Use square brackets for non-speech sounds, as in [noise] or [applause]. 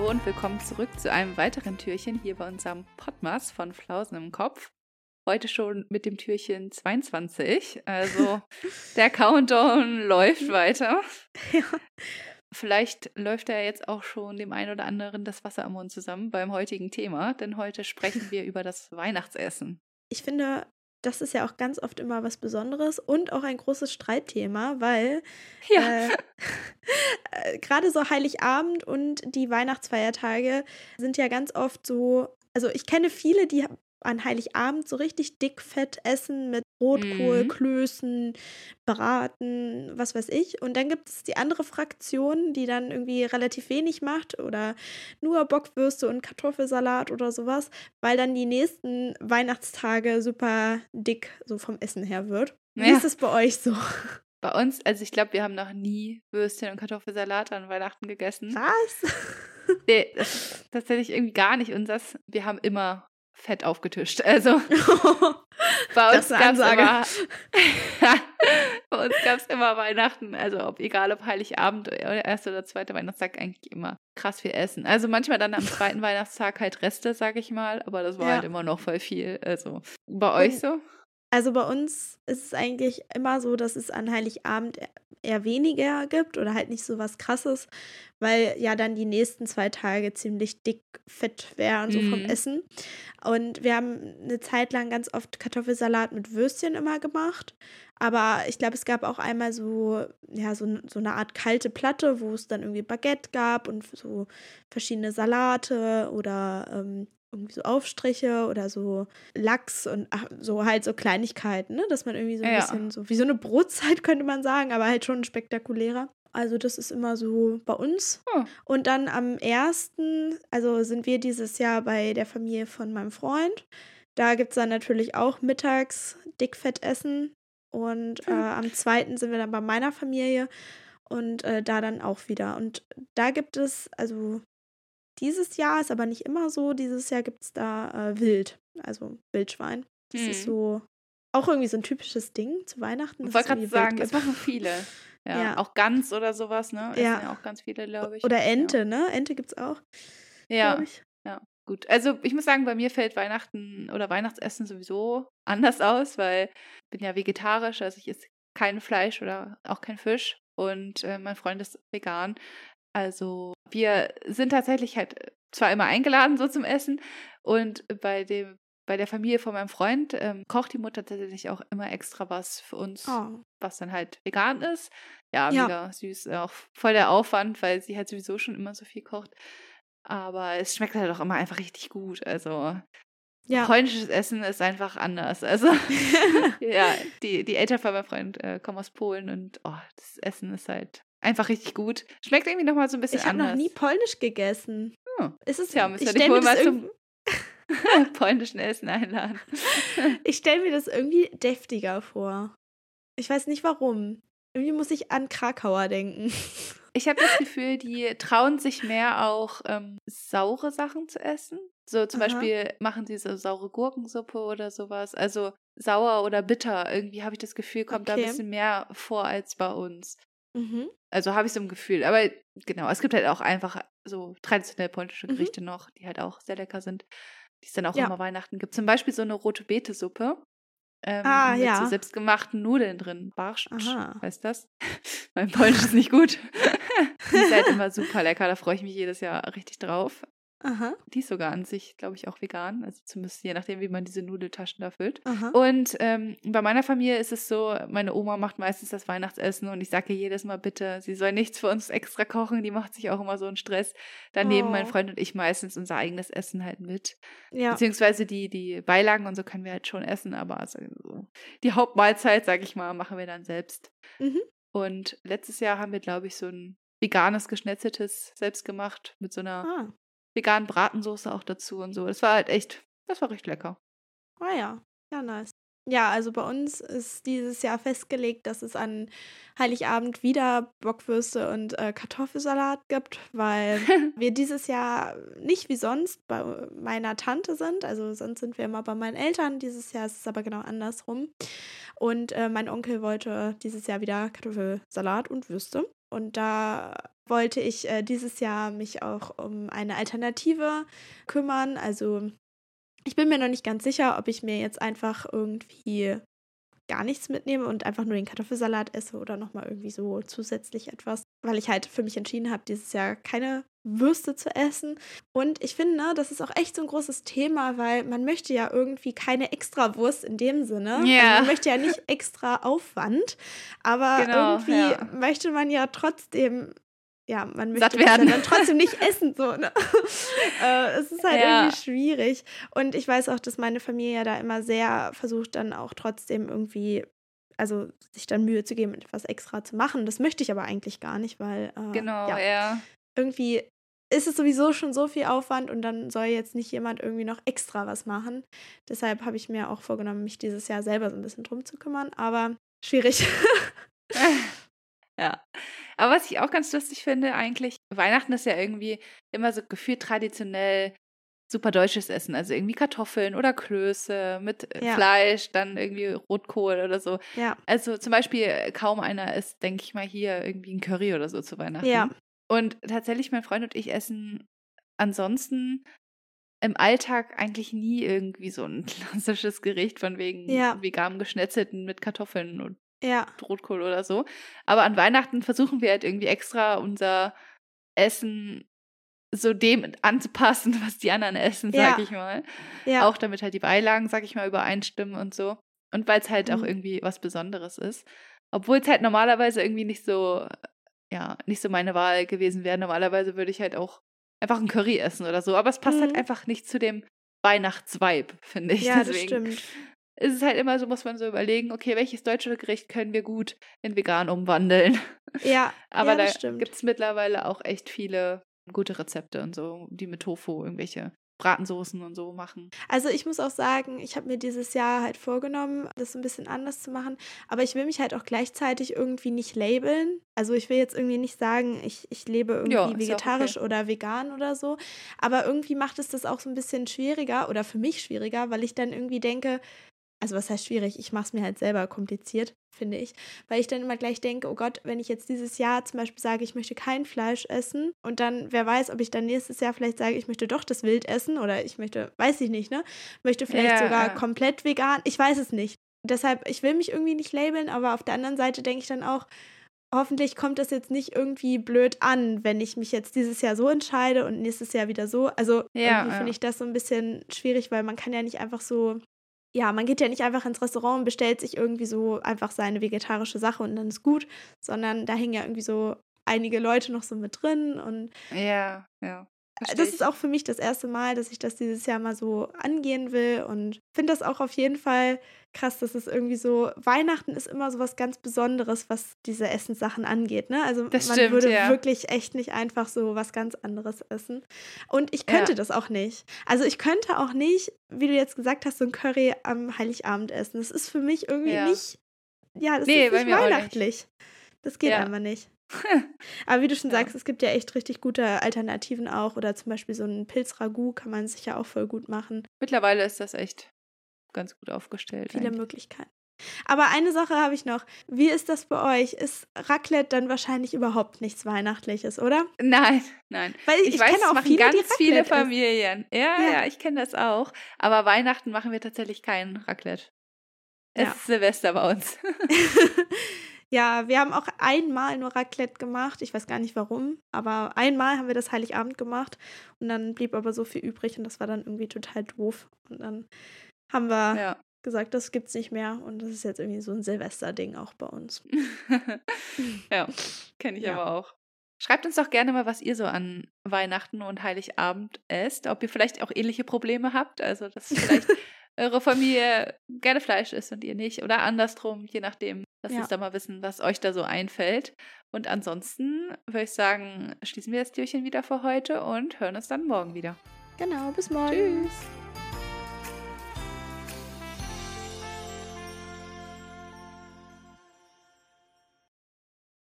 Hallo und willkommen zurück zu einem weiteren Türchen hier bei unserem Podmas von Flausen im Kopf. Heute schon mit dem Türchen 22. Also [laughs] der Countdown läuft weiter. Ja. Vielleicht läuft ja jetzt auch schon dem einen oder anderen das Wasser am Mund zusammen beim heutigen Thema, denn heute sprechen [laughs] wir über das Weihnachtsessen. Ich finde, das ist ja auch ganz oft immer was Besonderes und auch ein großes Streitthema, weil Ja. äh, [laughs] äh, gerade so Heiligabend und die Weihnachtsfeiertage sind ja ganz oft so, also ich kenne viele, die an Heiligabend so richtig dick fett essen mit Rotkohl, Mhm. Klößen, Braten, was weiß ich. Und dann gibt es die andere Fraktion, die dann irgendwie relativ wenig macht oder nur Bockwürste und Kartoffelsalat oder sowas, weil dann die nächsten Weihnachtstage super dick so vom Essen her wird. Wie Ja. ist es bei euch so? Bei uns, also ich glaube, wir haben noch nie Würstchen und Kartoffelsalat an Weihnachten gegessen. Was? Nee, das ist tatsächlich irgendwie gar nicht unseres. Wir haben immer Fett aufgetischt. Also [laughs] bei uns gab es immer, [laughs] bei uns gab's immer Weihnachten. Also ob, egal ob Heiligabend oder erster oder zweiter Weihnachtstag, eigentlich immer krass viel Essen. Also manchmal dann am zweiten [laughs] Weihnachtstag halt Reste, sag ich mal. Aber das war Ja. halt immer noch voll viel. Also bei euch Und- so? Also bei uns ist es eigentlich immer so, dass es an Heiligabend e- eher weniger gibt oder halt nicht so was krasses, weil ja dann die nächsten zwei Tage ziemlich dick fett wären, so vom Mhm. Essen. Und wir haben eine Zeit lang ganz oft Kartoffelsalat mit Würstchen immer gemacht. Aber ich glaube, es gab auch einmal so, ja, so, so eine Art kalte Platte, wo es dann irgendwie Baguette gab und so verschiedene Salate oder ähm, irgendwie so Aufstriche oder so Lachs und ach, so halt so Kleinigkeiten, ne? Dass man irgendwie so ein Ja. bisschen so wie so eine Brotzeit [laughs] könnte man sagen, aber halt schon spektakulärer. Also das ist immer so bei uns. Oh. Und dann am ersten, also sind wir dieses Jahr bei der Familie von meinem Freund. Da gibt es dann natürlich auch mittags Dickfettessen. Und äh, Hm. am zweiten sind wir dann bei meiner Familie und äh, da dann auch wieder. Und da gibt es, also dieses Jahr ist aber nicht immer so, dieses Jahr gibt es da äh, Wild, also Wildschwein. Das ist Hm. so auch irgendwie so ein typisches Ding zu Weihnachten. Ich wollte gerade sagen, das machen viele. [laughs] Ja, Ja. Auch Gans oder sowas, ne? Essen Ja. ja auch ganz viele, glaube ich. Oder Ente, ne? Ente gibt es auch, Ja. ich. Gut, also ich muss sagen, bei mir fällt Weihnachten oder Weihnachtsessen sowieso anders aus, weil ich bin ja vegetarisch, also ich esse kein Fleisch oder auch kein Fisch und äh, mein Freund ist vegan. Also wir sind tatsächlich halt zwar immer eingeladen so zum Essen und bei dem bei der Familie von meinem Freund ähm, kocht die Mutter tatsächlich auch immer extra was für uns, Oh. was dann halt vegan ist. Ja, Ja. mega süß, auch voll der Aufwand, weil sie halt sowieso schon immer so viel kocht. Aber es schmeckt halt auch immer einfach richtig gut. Also Ja. polnisches Essen ist einfach anders. Also [laughs] [laughs] ja, die, die Eltern von meinem Freund äh, kommen aus Polen und oh, das Essen ist halt einfach richtig gut. Schmeckt irgendwie nochmal so ein bisschen Ich habe anders. noch nie polnisch gegessen. Hm. Ist es, Tja, müssen wir ich dich stelle wohl mir, das mal zum [laughs] polnischen Essen einladen. [laughs] ich stell mir das irgendwie deftiger vor. Ich weiß nicht warum. Irgendwie muss ich an Krakauer denken. [laughs] Ich habe das Gefühl, die trauen sich mehr auch ähm, saure Sachen zu essen. So zum Aha. Beispiel machen sie so saure Gurkensuppe oder sowas. Also sauer oder bitter. Irgendwie habe ich das Gefühl, kommt da Okay. ein bisschen mehr vor als bei uns. Mhm. Also habe ich so ein Gefühl. Aber genau, es gibt halt auch einfach so traditionell polnische Mhm. Gerichte noch, die halt auch sehr lecker sind, die es dann auch Ja. immer Weihnachten gibt. Zum Beispiel so eine rote Beete-Suppe. Ähm, Ah, mit ja. so selbstgemachten Nudeln drin. Barscht, Aha. heißt das? [laughs] mein Polnisch ist nicht gut. [laughs] die ist halt immer super lecker, da freue ich mich jedes Jahr richtig drauf. Aha. Die ist sogar an sich, glaube ich, auch vegan. Also zumindest je nachdem, wie man diese Nudeltaschen da füllt. Aha. Und ähm, bei meiner Familie ist es so, meine Oma macht meistens das Weihnachtsessen und ich sage ihr jedes Mal bitte, sie soll nichts für uns extra kochen, die macht sich auch immer so einen Stress. Dann nehmen mein Oh. Freund und ich meistens unser eigenes Essen halt mit. Ja. Beziehungsweise die, die Beilagen und so können wir halt schon essen, aber also so die Hauptmahlzeit, sag ich mal, machen wir dann selbst. Mhm. Und letztes Jahr haben wir, glaube ich, so ein veganes Geschnetzeltes selbst gemacht mit so einer Ah. Veganen Bratensoße auch dazu und so. Das war halt echt, das war recht lecker. ah ja. Ja, nice. Ja, also bei uns ist dieses Jahr festgelegt, dass es an Heiligabend wieder Bockwürste und äh, Kartoffelsalat gibt, weil [laughs] wir dieses Jahr nicht wie sonst bei meiner Tante sind. Also sonst sind wir immer bei meinen Eltern. Dieses Jahr ist es aber genau andersrum. Und äh, mein Onkel wollte dieses Jahr wieder Kartoffelsalat und Würste. Und da wollte ich äh, dieses Jahr mich auch um eine Alternative kümmern. Also ich bin mir noch nicht ganz sicher, ob ich mir jetzt einfach irgendwie gar nichts mitnehme und einfach nur den Kartoffelsalat esse oder nochmal irgendwie so zusätzlich etwas, weil ich halt für mich entschieden habe, dieses Jahr keine Würste zu essen. Und ich finde, das ist auch echt so ein großes Thema, weil man möchte ja irgendwie keine extra Wurst in dem Sinne. Ja. Also man möchte ja nicht extra Aufwand, aber Genau, irgendwie ja. möchte man ja trotzdem ja, man möchte werden. dann trotzdem nicht [laughs] essen, so, ne? [laughs] äh, es ist halt Ja. irgendwie schwierig. Und ich weiß auch, dass meine Familie ja da immer sehr versucht, dann auch trotzdem irgendwie, also sich dann Mühe zu geben, etwas extra zu machen. Das möchte ich aber eigentlich gar nicht, weil äh, Genau, ja, ja. irgendwie ist es sowieso schon so viel Aufwand und dann soll jetzt nicht jemand irgendwie noch extra was machen. Deshalb habe ich mir auch vorgenommen, mich dieses Jahr selber so ein bisschen drum zu kümmern, aber schwierig. [laughs] Ja. Aber was ich auch ganz lustig finde, eigentlich, Weihnachten ist ja irgendwie immer so gefühlt traditionell super deutsches Essen. Also irgendwie Kartoffeln oder Klöße mit äh, Ja. Fleisch, dann irgendwie Rotkohl oder so. ja, Also zum Beispiel äh, kaum einer isst, denke ich mal, hier irgendwie ein Curry oder so zu Weihnachten. Ja. Und tatsächlich, mein Freund und ich essen ansonsten im Alltag eigentlich nie irgendwie so ein [laughs] klassisches Gericht von wegen Ja. veganem Geschnetzelten mit Kartoffeln und ja, Rotkohl oder so. Aber an Weihnachten versuchen wir halt irgendwie extra unser Essen so dem anzupassen, was die anderen essen, Ja. sag ich mal. ja. Auch damit halt die Beilagen, sag ich mal, übereinstimmen und so. Und weil es halt auch Mhm. irgendwie was Besonderes ist. Obwohl es halt normalerweise irgendwie nicht so, ja, nicht so meine Wahl gewesen wäre. Normalerweise würde ich halt auch einfach ein Curry essen oder so. Aber es passt halt Mhm. einfach nicht zu dem Weihnachtsvibe, finde ich. ja, das Deswegen stimmt. Ist es halt immer so, muss man so überlegen, okay, welches deutsche Gericht können wir gut in vegan umwandeln? Ja, [laughs] Aber ja, da gibt es mittlerweile auch echt viele gute Rezepte und so, die mit Tofu irgendwelche Bratensoßen und so machen. Also ich muss auch sagen, ich habe mir dieses Jahr halt vorgenommen, das ein bisschen anders zu machen. Aber ich will mich halt auch gleichzeitig irgendwie nicht labeln. Also ich will jetzt irgendwie nicht sagen, ich, ich lebe irgendwie auch vegetarisch oder vegan oder so. Aber irgendwie macht es das auch so ein bisschen schwieriger oder für mich schwieriger, weil ich dann irgendwie denke, also was heißt schwierig? Ich mache es mir halt selber kompliziert, finde ich. Weil ich dann immer gleich denke, oh Gott, wenn ich jetzt dieses Jahr zum Beispiel sage, ich möchte kein Fleisch essen und dann, wer weiß, ob ich dann nächstes Jahr vielleicht sage, ich möchte doch das Wild essen oder ich möchte, weiß ich nicht, ne? Möchte vielleicht Ja, sogar ja. komplett vegan. Ich weiß es nicht. Deshalb, ich will mich irgendwie nicht labeln, aber auf der anderen Seite denke ich dann auch, hoffentlich kommt das jetzt nicht irgendwie blöd an, wenn ich mich jetzt dieses Jahr so entscheide und nächstes Jahr wieder so. Also Ja, irgendwie ja. finde ich das so ein bisschen schwierig, weil man kann ja nicht einfach so, ja, man geht ja nicht einfach ins Restaurant und bestellt sich irgendwie so einfach seine vegetarische Sache und dann ist gut, sondern da hängen ja irgendwie so einige Leute noch so mit drin und Ja, ja. versteh das ich. ist auch für mich das erste Mal, dass ich das dieses Jahr mal so angehen will und finde das auch auf jeden Fall krass, dass es irgendwie so, Weihnachten ist immer so was ganz Besonderes, was diese Essenssachen angeht, ne? Also Das man stimmt, würde ja. wirklich echt nicht einfach so was ganz anderes essen. Und ich könnte Ja. das auch nicht. Also ich könnte auch nicht, wie du jetzt gesagt hast, so ein Curry am Heiligabend essen. Das ist für mich irgendwie Ja. nicht, ja, das Nee, ist nicht auch nicht. weihnachtlich. Das geht einfach nicht. [laughs] Aber wie du schon sagst, es gibt ja echt richtig gute Alternativen auch. Oder zum Beispiel so ein Pilzragout kann man sich ja auch voll gut machen. Mittlerweile ist das echt ganz gut aufgestellt. Viele eigentlich. Möglichkeiten. Aber eine Sache habe ich noch. Wie ist das bei euch? Ist Raclette dann wahrscheinlich überhaupt nichts Weihnachtliches, oder? Nein, nein. Weil ich, Ich, weiß, kenne auch machen viele, ganz viele. Familien. Ja, Ja. ja, ich kenne das auch. Aber Weihnachten machen wir tatsächlich kein Raclette. Es Ja. ist Silvester bei uns. [laughs] ja, wir haben auch einmal nur Raclette gemacht. Ich weiß gar nicht warum, aber einmal haben wir das Heiligabend gemacht und dann blieb aber so viel übrig und das war dann irgendwie total doof. Und dann haben wir ja. gesagt, das gibt's nicht mehr und das ist jetzt irgendwie so ein Silvester-Ding auch bei uns. [laughs] ja, kenne ich [laughs] Ja. aber auch. Schreibt uns doch gerne mal, was ihr so an Weihnachten und Heiligabend esst. Ob ihr vielleicht auch ähnliche Probleme habt. Also, dass vielleicht [laughs] eure Familie gerne Fleisch isst und ihr nicht. Oder andersrum, je nachdem. Lasst Ja. uns da mal wissen, was euch da so einfällt. Und ansonsten würde ich sagen, schließen wir das Türchen wieder für heute und hören uns dann morgen wieder. Genau, bis morgen. Tschüss.